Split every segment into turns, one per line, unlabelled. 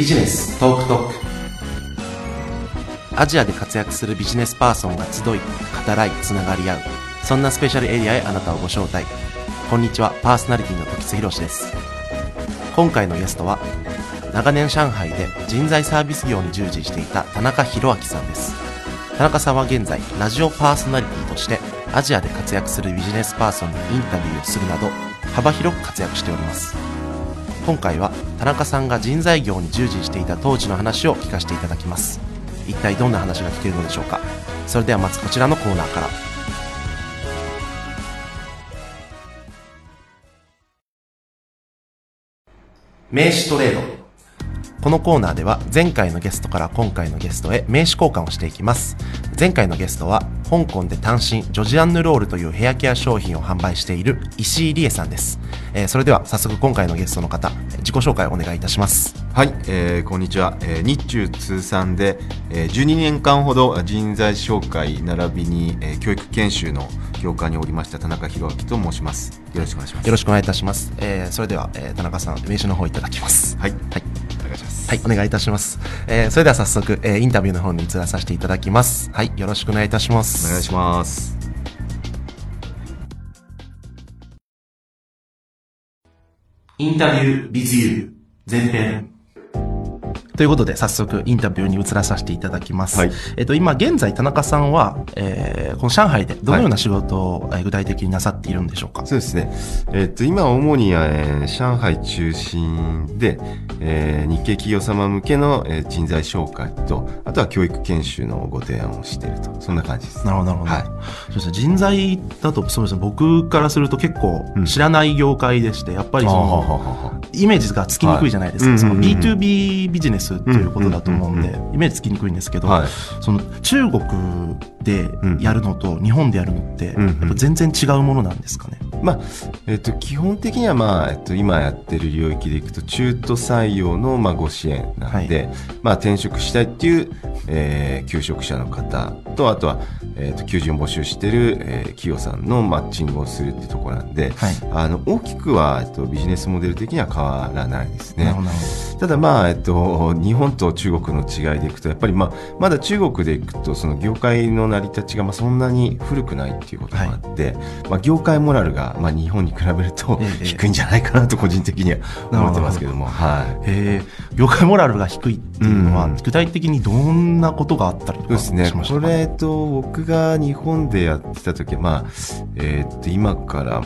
ビジネストークトーク。アジアで活躍するビジネスパーソンが集い語らいつながり合う。そんなスペシャルエリアへあなたをご招待。こんにちはパーソナリティの時津博です。今回のゲストは長年上海で人材サービス業に従事していた田中宏明さんです。田中さんは現在ラジオパーソナリティとしてアジアで活躍するビジネスパーソンにインタビューをするなど幅広く活躍しております。今回は田中さんが人材業に従事していた当時の話を聞かせていただきます。一体どんな話が聞けるのでしょうか。それではまずこちらのコーナーから。名刺トレード。このコーナーでは前回のゲストから今回のゲストへ名刺交換をしていきます。前回のゲストは香港で単身ジョジアンヌロールというヘアケア商品を販売している石井理恵さんです、えー、それでは早速今回のゲストの方自己紹介をお願いいたします。
はい、えー、こんにちは、えー、日中通算で、えー、12年間ほど人材紹介並びに、えー、教育研修の業界におりました田中宏明と申します。よろしくお願いします。
よろしくお願いいたします、えー、それでは、えー、田中さん名刺の方いただきます。
はい、
はいはい、お願いいたします。えー、それでは早速、えー、インタビューの方に移らさせていただきます。はい、よろしくお願いいたします。
お願いします。
インタビュー with you 前編ということで、早速インタビューに移らさせていただきます。はい、えっと、今現在田中さんは、えー、この上海でどのような仕事を、具体的になさっているんでしょうか、
そうですね。えっと、今主に、えー、上海中心で、えー、日系企業様向けの、えー、人材紹介と、あとは教育研修のご提案をしていると。そんな感じです。
なるほど、なるほど。はい。そうですね。人材だと、そうですね。僕からすると結構知らない業界でして、うん、やっぱりその、イメージがつきにくいじゃないですか。はい、その B2B ビジネスっていうことだと思うんで、イメージつきにくいんですけど、はい、その中国でやるのと日本でやるのって、全然違うものなんですかね？
まあえっと、基本的には、まあえっと、今やってる領域でいくと中途採用の、まあ、ご支援なんで、はい、まあ、転職したいっていう、えー、求職者の方とあとは、えー、と求人を募集してる、えー、企業さんのマッチングをするっていうところなんで、はい、あの大きくは、えっと、ビジネスモデル的には変わらないですね。ただ、まあえっと、日本と中国の違いでいくとやっぱり、まあ、まだ中国でいくとその業界の成り立ちがまあそんなに古くないっていうこともあって、はい、まあ、業界モラルが、まあ、日本に比べると低いんじゃないかなと個人的には思ってますけども、
はい、え。業界モラルが低いっていうのは、具体的にどんなことがあったりとかしましたか、ね、
これと僕が日本でやってた時は、まあえー、っと今から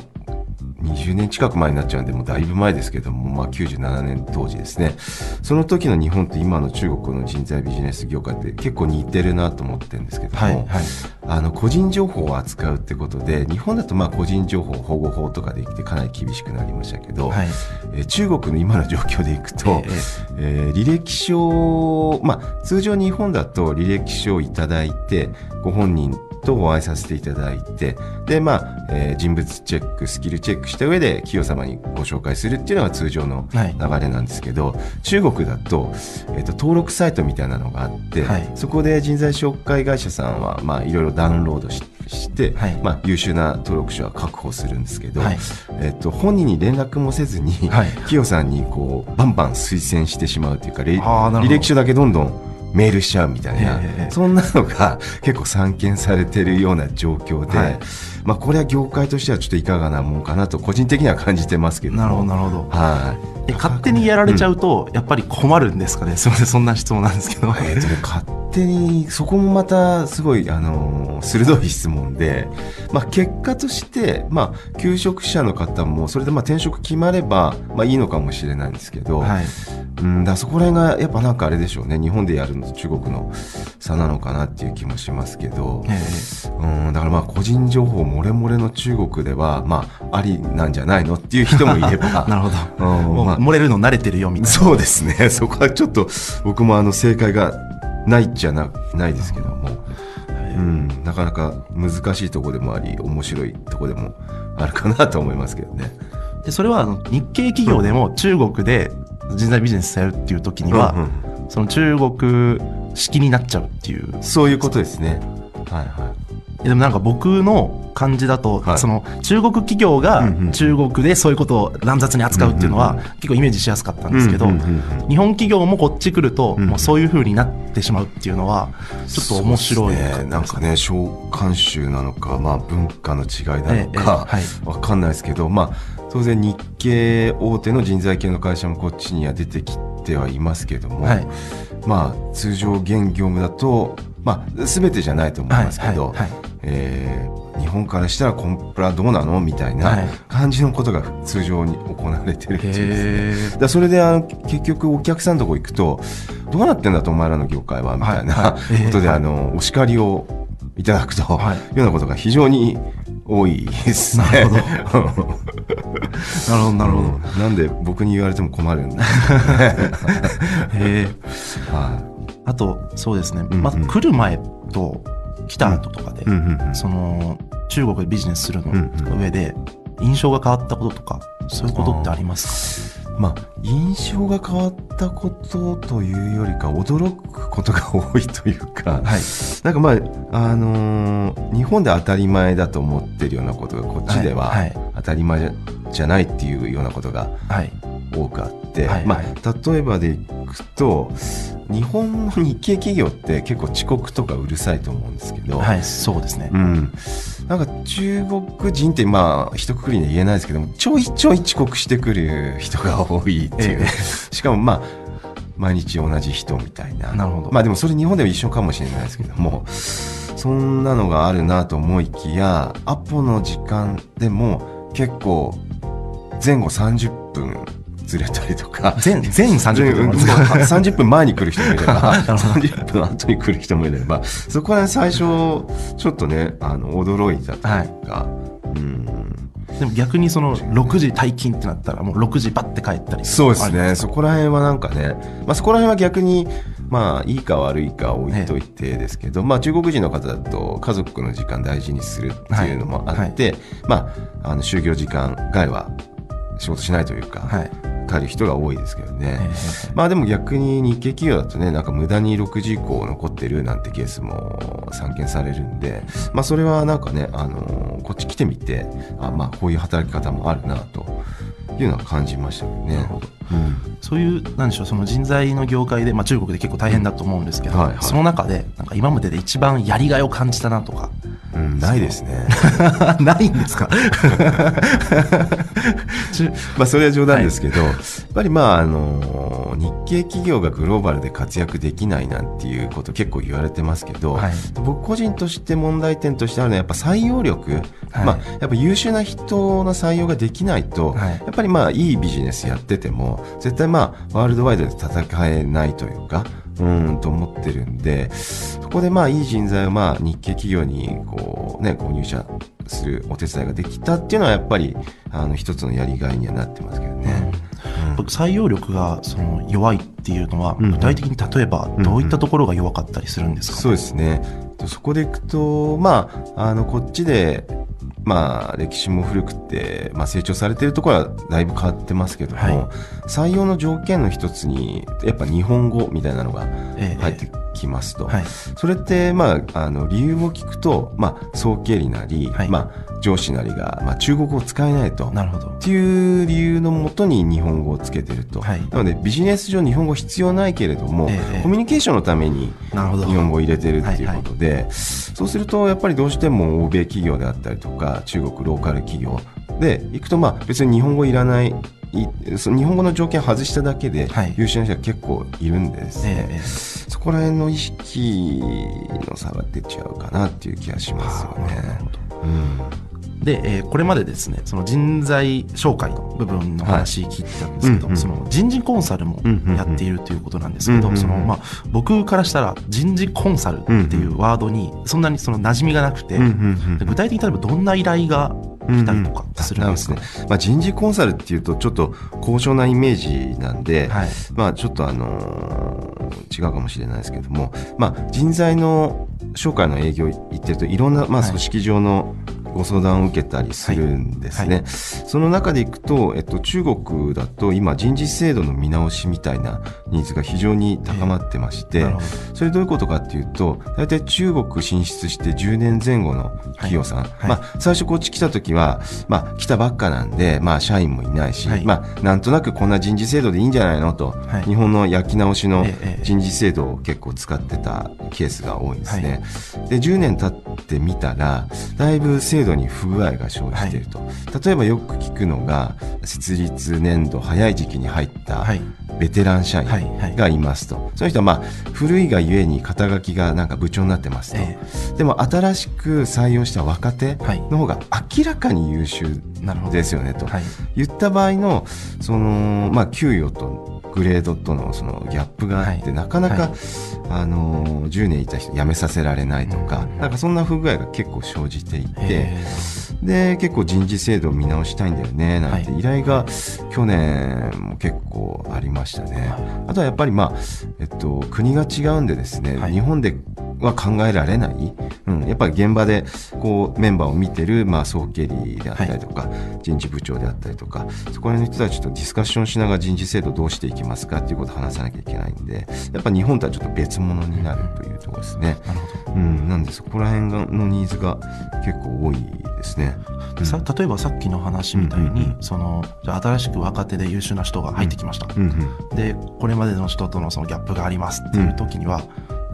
20年近く前になっちゃうんで、もうだいぶ前ですけども、まあ97年当時ですね。その時の日本と今の中国の人材ビジネス業界って結構似てるなと思ってるんですけども、はいはい、あの、個人情報を扱うってことで、日本だとまあ個人情報保護法とかできてかなり厳しくなりましたけど、はい、え中国の今の状況でいくと、えー、えー、履歴書、まあ通常日本だと履歴書をいただいて、ご本人とお会いさせていただいて、で、まあ、えー、人物チェック、スキルチェックした上で企業様にご紹介するっていうのが通常の流れなんですけど、はい、中国だと、えっ、ー、と、登録サイトみたいなのがあって、はい、そこで人材紹介会社さんは、まあ、いろいろダウンロードして、して、はい、まあ、優秀な登録者は確保するんですけど、はい、えっと、本人に連絡もせずに、はい、企業さんにこうバンバン推薦してしまうというか履歴書だけどんどんメールしちゃうみたいな、そんなのが結構散見されてるような状況で、はい、まあ、これは業界としてはちょっといかがなもんかなと個人的には感じてますけど
なるほどなるほど、はい、勝手にやられちゃうと、やっぱり困るんですかね、すみませんそんな質問なんですけど、
えー勝手にそこもまたすごい、あの鋭い質問で、まあ、結果として、まあ、求職者の方もそれでまあ転職決まれば、まあ、いいのかもしれないんですけど、はい、うんだそこら辺がやっぱなんかあれでしょうね日本でやるのと中国の差なのかなっていう気もしますけど、うんだからまあ個人情報漏れ漏れの中国ではまあありなんじゃないのっていう人もいれば。
なるほど、うんまあ、漏れるの慣れてるよみたいな。
そうですね。そこはちょっと僕もあの正解がないじゃなないですけども、うん、なかなか難しいところでもあり面白いところでもあるかなと思いますけどね。
でそれはあの日系企業でも中国で人材ビジネスやるっていう時には、うんうん、その中国式になっちゃうっていう。
そういうことですね。はいはい
でもなんか僕の感じだと、
はい。
その中国企業が中国でそういうことを乱雑に扱うっていうのは結構イメージしやすかったんですけど、日本企業もこっち来ると、
うん
もうそういう風になってしまうっていうのはちょっと面白い
そうですね、なんかね召喚集なのか、まあ、文化の違いなのか、
えはい。
わかんないですけど、まあ、当然日系大手の人材系の会社もこっちには出てきてはいますけども、
はい。
まあ、通常現業務だと、まあ、全てじゃないと思いますけど、
はいはいはい
えー日本からしたらコンプラどうなの？みたい
は
ない。感じのことが通常に行われてるっていうですね。
へ
だそれであの結局お客さんのとこ行くとどうなってんだとお前らの業界は？みたいなことで
ええ
あのお叱りをいただくとい。う
はい
ようなことが非常に多いですね。
なるほど。なるほどなるほど、
うんなんで僕に言われても困るんだ。
へえ
は
あとそうですね、まず来る前と来た後とかで、その中国でビジネスするの上で印象が変わったこととかそういうことってあります
まあ、印象が変わったことというよりか驚くことが多いというか、
かはい。
なんかまあ、あのー日本で当たり前だと思ってるようなことがこっちでは当たり前じゃないっていうようなことが
はい
多くあって、
はい
まあ、例えばでいくと日本の日系企業って結構遅刻とかうるさいと思うんですけど、
はいそうですね、
うん、なんか中国人ってまあ一括りには言えないですけどもちょいちょい遅刻してくる人が多いっていう、
え
しかもまあ毎日同じ人みたいな。
なるほど。
まあでもそれ日本でも一緒かもしれないですけどもそんなのがあるなと思いきやアポの時間でも結構前後30分ずれたりとか。
全全30分
うん
とか
30分前に来る人もいれば。
なるほど。
30分後に来る人もいれば。そこは最初ちょっとねあの驚いたというか、うん。
でも逆にその6時退勤ってなったらもう6時バッて帰ったり
そうですね。そこら辺はなんかね、まあ、そこら辺は逆にまあいいか悪いか置いといてですけど、まあ、中国人の方だと家族の時間大事にするっていうのもあって、まあ、あの就業時間外は仕事しないというか、
はい
帰る人が多いですけどね。
ええ
まあでも逆に日系企業だとね、なんか無駄に6時以降残ってるなんてケースも散見されるんで、まあそれはなんかね、あのこっち来てみて、あまあこういう働き方もあるなというのは感じましたけどね。
なるほど
うん
そういうなんでしょうその人材の業界で、まあ、中国で結構大変だと思うんですけど、
はいはい。
その中でなんか今までで一番やりがいを感じたなとか。
うん、ないですね。
ないんですか？ち
まあそれは冗談ですけど、やっぱりまああの日系企業がグローバルで活躍できないなんていうこと結構言われてますけど、
はい。
僕個人として問題点としてあるのはやっぱ採用力、
はい。
まあやっぱ優秀な人の採用ができないと、
はい。
やっぱりまあいいビジネスやってても絶対まあワールドワイドで戦えないというか。うんと思ってるんでそこでまあいい人材をまあ日系企業にこうねこう入社するお手伝いができたっていうのはやっぱりあの一つのやりがいにはなってますけどね。
僕採用力がその弱いっていうのは
うん
具体的に例えばどういったところが弱かったりするんですか、
そうですね。そこでいくと、まあ、あの、こっちで、まあ、歴史も古くて、まあ、成長されてるところはだいぶ変わってますけども、
はい。
採用の条件の一つに、やっぱ日本語みたいなのが
ええ
入ってきますと。
はい。
それって、まあ、あの、理由を聞くと、まあ、総経理なり、
はい。
まあ、上司なりが、まあ、中国語を使えないと。
なるほど。
っていう理由のもとに日本語をつけてると。
はい。
なので、ビジネス上日本語必要ないけれども、
ええ。
コミュニケーションのために日本語を入れてるっていうことで、そうするとやっぱりどうしても欧米企業であったりとか中国ローカル企業で行くとまあ別に日本語いらないいその日本語の条件外しただけで
はい。
優秀な人が結構いるんでですね、
ええ
そこら辺の意識の差が出ちゃうかなっていう気がしますよね。
で、えーこれまでですねその人材紹介の部分の話聞いてたんですけど、
うんうん
その人事コンサルもやっているということなんですけど、
うんうんうん。
そのまあ、僕からしたら人事コンサルっていうワードにそんなにその馴染みがなくて、
うんうんうん。
で具体的に例えばどんな依頼が来たりとかするんです
ね。まあ、人事コンサルっていうとちょっと高尚なイメージなんで、
はい。
まあちょっとあのー違うかもしれないですけども、まあ人材の紹介の営業行ってるといろんなまあ
はい。
組織上のご相談を受けたりするんですね。
はい。
その中でいくと、えっと、中国だと今人事制度の見直しみたいなニーズが非常に高まってまして、
なるほど。
それどういうことかっていうと、大体中国進出して10年前後の企業さん、
はい。
まあ、最初こっち来た時は、まあ、来たばっかなんで、まあ、社員もいないし、
はい。
まあ、なんとなくこんな人事制度でいいんじゃないの？と、
はい。
日本の焼き直しの
ええええ。
人事制度を結構使ってたケースが多いんですね。で、10年経ってみたら、だいぶ制度に不具合が生じていると。例えばよく聞くのが、設立年度早い時期に入った
はい。
ベテラン社員
はいはい
がいますと。そういう人はまあ、古いがゆえに肩書きがなんか部長になってますと。
え
でも新しく採用した若手
はい
の方が明らかに優秀。ですよねと。
はい。
言った場合の、その、まあ、給与とグレードとのそのギャップがあって、
はい。
なかなか、
はい。
あのー、10年いた人辞めさせられないとか、
うん。
なんかそんな不具合が結構生じていて、
え。
で、結構人事制度を見直したいんだよね、なんて
はい。
依頼が去年も結構ありましたね。
は
あとはやっぱりまあ、えっと、国が違うんでですね、
はい。
日本では考えられない、うん、やっぱり現場でこうメンバーを見てる、まあ、総経理であったりとか、人事部長であったりとか、そこら辺の人たちとディスカッションしながら人事制度どうしていきますか？っていうことを話さなきゃいけないんで、やっぱ日本とはちょっと別物になるというところですね。
えなるほど。
うん、なんでそこら辺がのニーズが結構多いですね。うん。
さ例えばさっきの話みたいに、
うんうんうん。
そのじゃあ新しく若手で優秀な人が入ってきました、
うんうん
でこれまでの人とのそのギャップがありますっていう時には、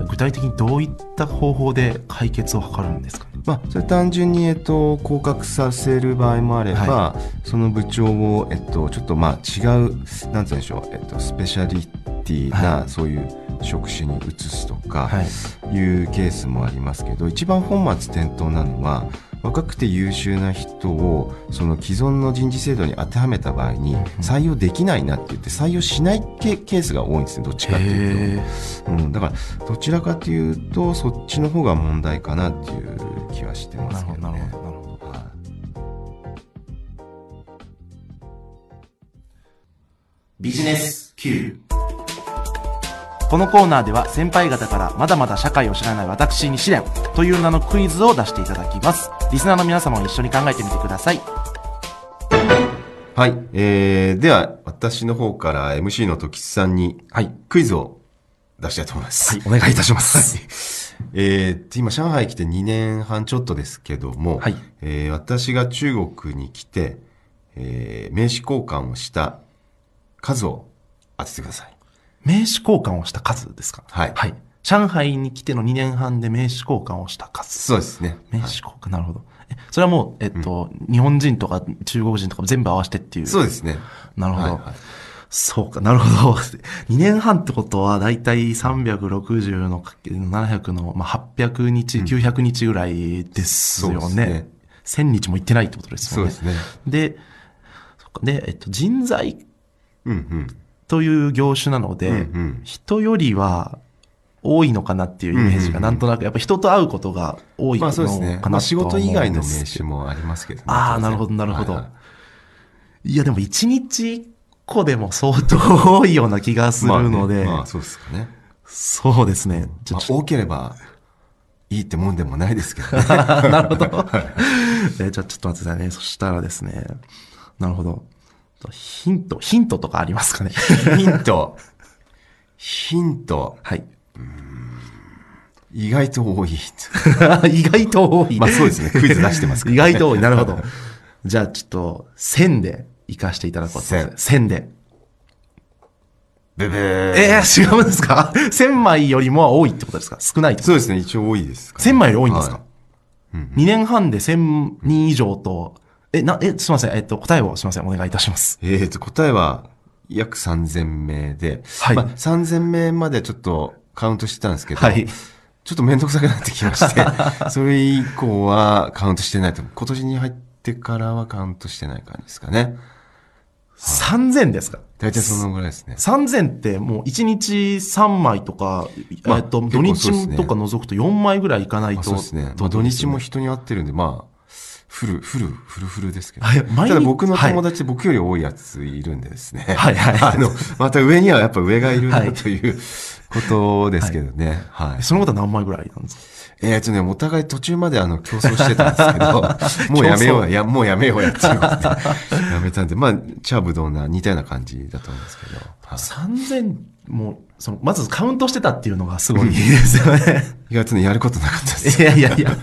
具体的にどういった方法で解決を図るんですか？
まあ、それ単純に、えっと、降格させる場合もあれば、
は
その部長を、えっと、ちょっとまあ違う、なんて言うんでしょう、えっと、スペシャリティな、
は
そういう職種に移すとか、
はい。
いうケースもありますけど、一番本末転倒なのは、若くて優秀な人をその既存の人事制度に当てはめた場合に採用できないなって言って採用しないケケースが多いんですねどっちかっていうと。
へ
うん、だからどちらかというとそっちの方が問題かなっていう気はしてますけどね。
るほどなるほどなるほど
はい
ビジネス Q このコーナーでは先輩方からまだまだ社会を知らない私に試練という名のクイズを出していただきます。リスナーの皆様も一緒に考えてみてください。
はい、えー、では私の方から MC の時津さんに
はい。
クイズを出したいと思います。
はい、お願いいたします。
えー、今上海来て2年半ちょっとですけども、
はい
えー私が中国に来て、えー名刺交換をした数を当ててください。
名刺交換をした数ですか？
はい
はい。上海に来ての2年半で名刺交換をした数。
そうですね。
名刺交換、なるほど。え、それはもう、えっと、日本人とか中国人とか全部合わせてっていう。
そうですね。
なるほど。
はいはい
そうか、なるほど。2年半ってことは、だいたい360のかける700の、まあ、800日、900日ぐらいですよ
そう
ね。
ですね
1000日も行ってないってことですもんね。
そうですね。
で、そっかで、えっと、人材
うんうん。
という業種なので、
うんうん
人よりは多いのかなっていうイメージが、なんとなく、やっぱ人と会うことが多いの
まあそう
かなとは思うんですけど。
ですね。まあ仕事以外の名刺もありますけどね。
ああ、なるほど、なるほど。
はいはい
いや、でも1日1個でも相当多いような気がするので、
まあねまあそうですかね。
そうですね。ちょ
まあ多ければいいってもんでもないですけどね。
なるほど。えーじゃあちょっと待ってくださいね。そしたらですね。なるほど。ヒント、ヒントとかありますかね？
ヒント。ヒント。
はい。
意外と多い。
意外と多い。
まあそうですね。クイズ出してますから
意外と多い。なるほど。じゃあちょっと、1000で行かしていただこうと思います。1000で。
ブブー。
えー、違うんですか ?1000 枚よりも多いってことですか？少ないってこと
そうですね。一応多いですかね、
1000枚より多いんですか、
はい
2年半で1000人以上と、え、な、え、すみません。えっと、答えをすみません。お願いいたします。
えーと、答えは約3000名で、
はい
まあ、3000名までちょっとカウントしてたんですけど、
はい。
ちょっとめんどくさくなってきまして、それ以降はカウントしてないと。今年に入ってからはカウントしてない感じですかね。
3000ですか？
大体そのぐらいですね。
3000ってもう1日3枚とか、
まあ
えっと、
結
土日とか除くと4枚ぐらいいかないと。
あそうですね。まあ、土日も人に会ってるんで、まあ、フル、フル、フルフルですけど。
はい
ただ僕の友達で僕より多いやついるんでですね。
はいはい
あの、また上にはやっぱ上がいる
は
ないということですけどね。はい。
そのことは何枚ぐらいなんですか？
えっとね、お互い途中まであの競争してたんですけど、もうやめようや、もうやめようやって言われて、やめたんで、まあ、チャーブドンな似たような感じだと思うんですけど。はい
3000もそのまずカウントしてたっていうのがすごいですよね。
意外とね、やることなかったです。
いやいやいや。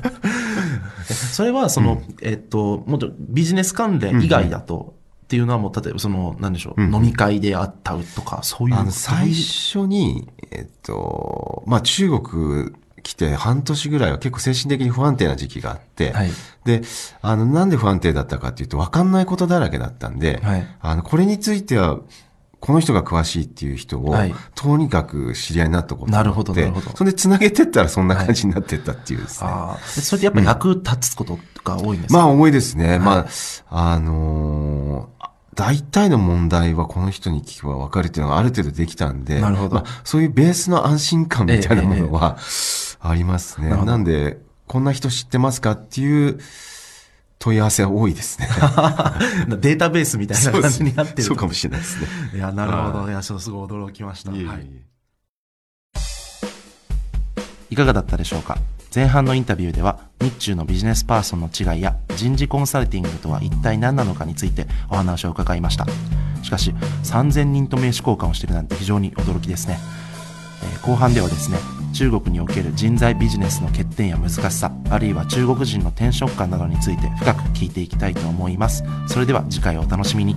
それはその、えっと、もっとビジネス関連以外だと、っていうのはもう、例えばその、なんでしょう、
うん。
飲み会で会ったとか、そういう
あの、最初に、えっと、まあ、中国来て半年ぐらいは結構精神的に不安定な時期があって、
はい。
で、あの、なんで不安定だったかっていうと、わかんないことだらけだったんで、
はい。
あの、これについては、この人が詳しいっていう人を、
はい
とにかく知り合いになったこと
なるほどなるほど
それで繋げてったらそんな感じになってったっていうですね。
ああ。でそれでやっぱ役立つことが多いんですか、
まあ、多いですね。まあ、あのー大体の問題はこの人に聞けば分かるっていうのがある程度できたんで、
なるほど
まあ、そういうベースの安心感みたいなものはありますね。
なるほど
なんで、こんな人知ってますかっていう問い合わせは多いですね。
データベースみたいな感じになってる。
そうかもしれないですね。
いや、なるほど。いや、すごい驚きました。
いえいえ
はい。いかがだったでしょうか？前半のインタビューでは日中のビジネスパーソンの違いや人事コンサルティングとは一体何なのかについてお話を伺いましたしかし3000人と名刺交換をしているなんて非常に驚きですね、えー後半ではですね中国における人材ビジネスの欠点や難しさあるいは中国人の転職感などについて深く聞いていきたいと思います。それでは次回お楽しみに。